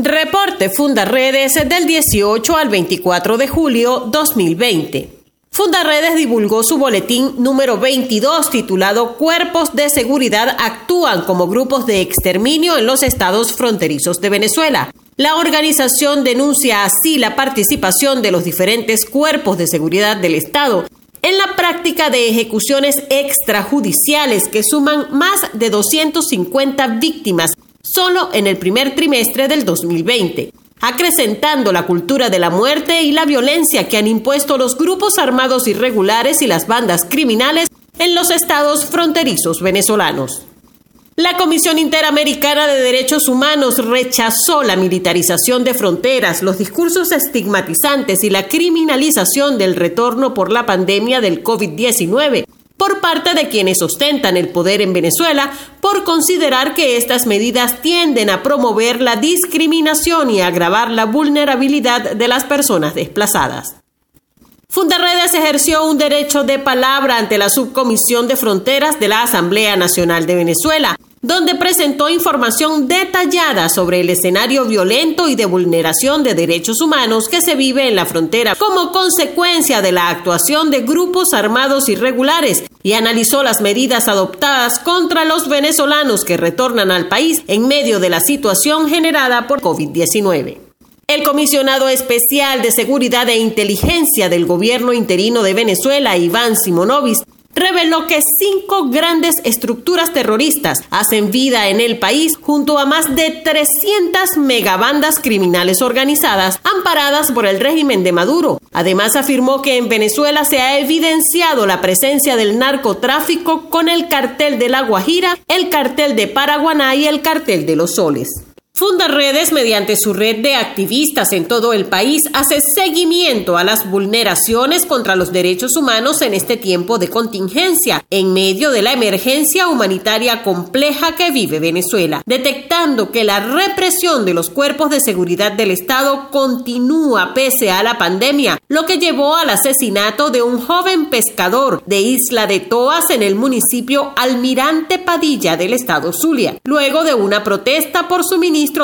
Reporte Fundaredes del 18 al 24 de julio 2020. Fundaredes divulgó su boletín número 22 titulado Cuerpos de Seguridad actúan como grupos de exterminio en los estados fronterizos de Venezuela. La organización denuncia así la participación de los diferentes cuerpos de seguridad del Estado en la práctica de ejecuciones extrajudiciales que suman más de 250 víctimas solo en el primer trimestre del 2020 acrecentando la cultura de la muerte y la violencia que han impuesto los grupos armados irregulares y las bandas criminales en los estados fronterizos venezolanos. La Comisión Interamericana de Derechos Humanos rechazó la militarización de fronteras, los discursos estigmatizantes y la criminalización del retorno por la pandemia del COVID-19 por parte de quienes ostentan el poder en Venezuela por considerar que estas medidas tienden a promover la discriminación y agravar la vulnerabilidad de las personas desplazadas. Fundarredes ejerció un derecho de palabra ante la Subcomisión de Fronteras de la Asamblea Nacional de Venezuela, donde presentó información detallada sobre el escenario violento y de vulneración de derechos humanos que se vive en la frontera como consecuencia de la actuación de grupos armados irregulares y analizó las medidas adoptadas contra los venezolanos que retornan al país en medio de la situación generada por COVID-19. El comisionado especial de Seguridad e Inteligencia del gobierno interino de Venezuela, Iván Simonovis, reveló que cinco grandes estructuras terroristas hacen vida en el país junto a más de 300 megabandas criminales organizadas amparadas por el régimen de Maduro. Además afirmó que en Venezuela se ha evidenciado la presencia del narcotráfico con el cartel de La Guajira, el cartel de Paraguaná y el cartel de los Soles. Funda Redes, mediante su red de activistas en todo el país, hace seguimiento a las vulneraciones contra los derechos humanos en este tiempo de contingencia, en medio de la emergencia humanitaria compleja que vive Venezuela, detectando que la represión de los cuerpos de seguridad del Estado continúa pese a la pandemia, lo que llevó al asesinato de un joven pescador de Isla de Toas en el municipio Almirante Padilla del Estado Zulia, luego de una protesta por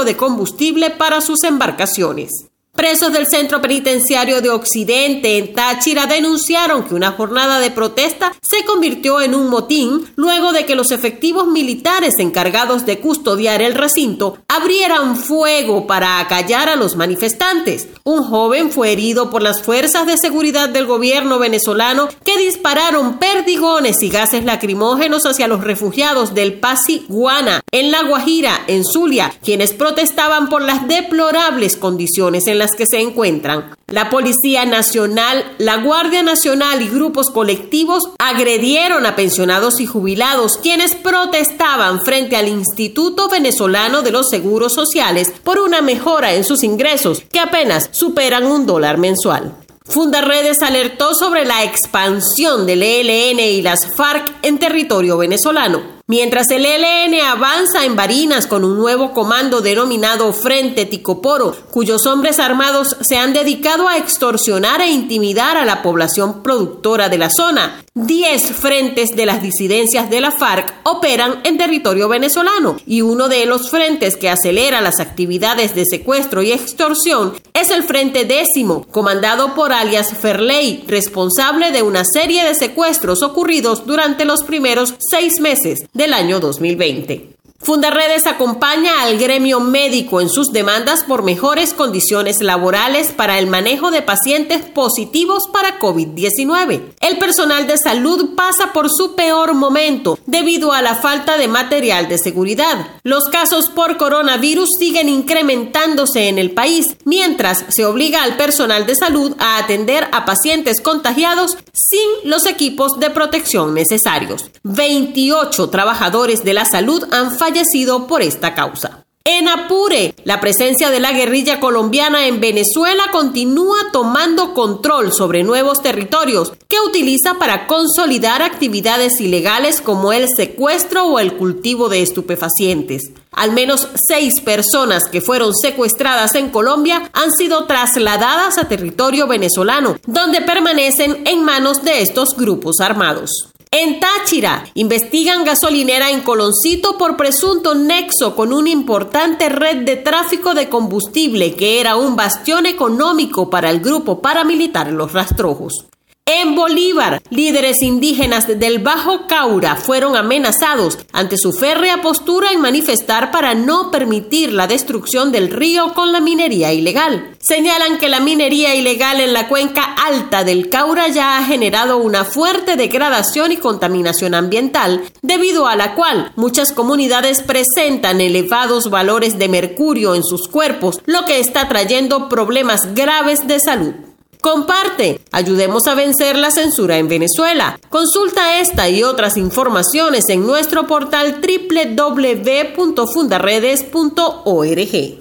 de combustible para sus embarcaciones. Presos del Centro Penitenciario de Occidente en Táchira denunciaron que una jornada de protesta se convirtió en un motín luego de que los efectivos militares encargados de custodiar el recinto abrieran fuego para acallar a los manifestantes. Un joven fue herido por las fuerzas de seguridad del gobierno venezolano que dispararon perdigones y gases lacrimógenos hacia los refugiados del Pasi Guana en La Guajira, en Zulia, quienes protestaban por las deplorables condiciones en la que se encuentran. La Policía Nacional, la Guardia Nacional y grupos colectivos agredieron a pensionados y jubilados quienes protestaban frente al Instituto Venezolano de los Seguros Sociales por una mejora en sus ingresos que apenas superan un dólar mensual. Fundaredes alertó sobre la expansión del ELN y las FARC en territorio venezolano. Mientras el ELN avanza en Barinas con un nuevo comando denominado Frente Ticoporo, cuyos hombres armados se han dedicado a extorsionar e intimidar a la población productora de la zona, Diez frentes de las disidencias de la FARC operan en territorio venezolano y uno de los frentes que acelera las actividades de secuestro y extorsión es el Frente Décimo, comandado por alias Ferley, responsable de una serie de secuestros ocurridos durante los primeros seis meses del año 2020. Fundaredes acompaña al gremio médico en sus demandas por mejores condiciones laborales para el manejo de pacientes positivos para COVID-19. El personal de salud pasa por su peor momento debido a la falta de material de seguridad. Los casos por coronavirus siguen incrementándose en el país, mientras se obliga al personal de salud a atender a pacientes contagiados sin los equipos de protección necesarios. 28 trabajadores de la salud han fallecido fallecido por esta causa. En Apure, la presencia de la guerrilla colombiana en Venezuela continúa tomando control sobre nuevos territorios que utiliza para consolidar actividades ilegales como el secuestro o el cultivo de estupefacientes. Al menos seis personas que fueron secuestradas en Colombia han sido trasladadas a territorio venezolano, donde permanecen en manos de estos grupos armados. En Táchira, investigan gasolinera en Coloncito por presunto nexo con una importante red de tráfico de combustible que era un bastión económico para el grupo paramilitar Los Rastrojos. En Bolívar, líderes indígenas del Bajo Caura fueron amenazados ante su férrea postura en manifestar para no permitir la destrucción del río con la minería ilegal. Señalan que la minería ilegal en la cuenca alta del Caura ya ha generado una fuerte degradación y contaminación ambiental, debido a la cual muchas comunidades presentan elevados valores de mercurio en sus cuerpos, lo que está trayendo problemas graves de salud. Comparte, ayudemos a vencer la censura en Venezuela. Consulta esta y otras informaciones en nuestro portal www.fundaredes.org.